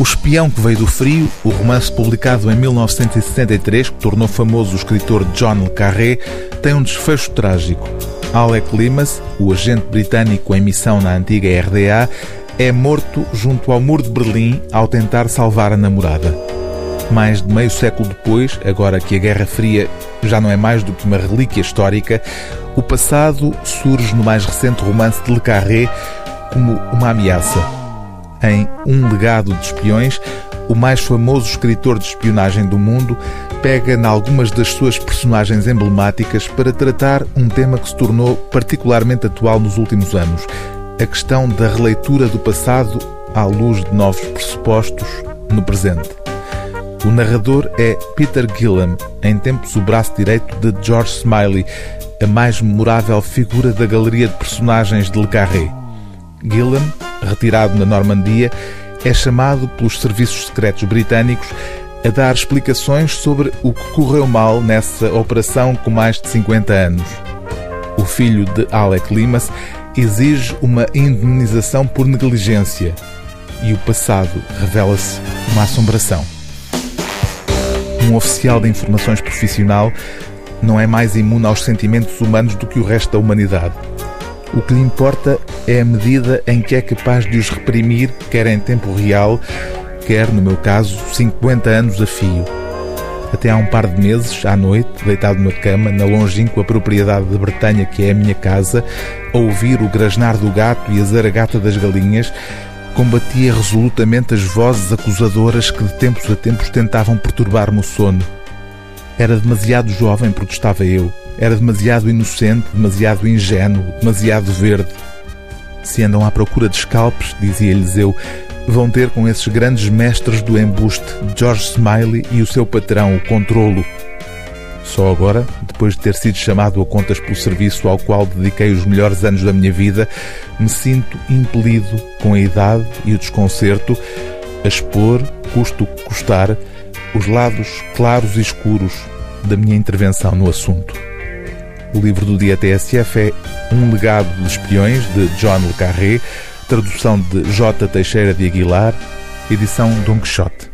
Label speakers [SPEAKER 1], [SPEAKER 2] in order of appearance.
[SPEAKER 1] O Espião que Veio do Frio, o romance publicado em 1973, que tornou famoso o escritor John le Carré, tem um desfecho trágico. Alec Limas, o agente britânico em missão na antiga RDA, é morto junto ao muro de Berlim ao tentar salvar a namorada. Mais de meio século depois, agora que a Guerra Fria já não é mais do que uma relíquia histórica, o passado surge no mais recente romance de Le Carré como uma ameaça. Em Um Legado de Espiões, o mais famoso escritor de espionagem do mundo pega em algumas das suas personagens emblemáticas para tratar um tema que se tornou particularmente atual nos últimos anos: a questão da releitura do passado à luz de novos pressupostos no presente. O narrador é Peter Gillam, em tempos o braço direito de George Smiley, a mais memorável figura da galeria de personagens de Le Carré. Gillam, retirado na Normandia, é chamado pelos serviços secretos britânicos a dar explicações sobre o que correu mal nessa operação com mais de 50 anos. O filho de Alec Limas exige uma indemnização por negligência e o passado revela-se uma assombração. Um oficial de informações profissional não é mais imune aos sentimentos humanos do que o resto da humanidade. O que lhe importa é a medida em que é capaz de os reprimir, quer em tempo real, quer, no meu caso, 50 anos a fio. Até há um par de meses, à noite, deitado na cama, na longínqua propriedade de Bretanha que é a minha casa, a ouvir o grasnar do gato e a zaragata das galinhas, combatia resolutamente as vozes acusadoras que de tempos a tempos tentavam perturbar-me o sono. Era demasiado jovem, protestava eu. Era demasiado inocente, demasiado ingênuo, demasiado verde. Se andam à procura de scalpes, dizia-lhes eu, vão ter com esses grandes mestres do embuste, George Smiley e o seu patrão, o Controlo. Só agora, depois de ter sido chamado a contas pelo serviço ao qual dediquei os melhores anos da minha vida, me sinto impelido, com a idade e o desconcerto, a expor, custo que custar, os lados claros e escuros da minha intervenção no assunto. O livro do dia TSF é Um Legado de Espiões, de John Le Carré, tradução de J. Teixeira de Aguilar, edição Don Quixote.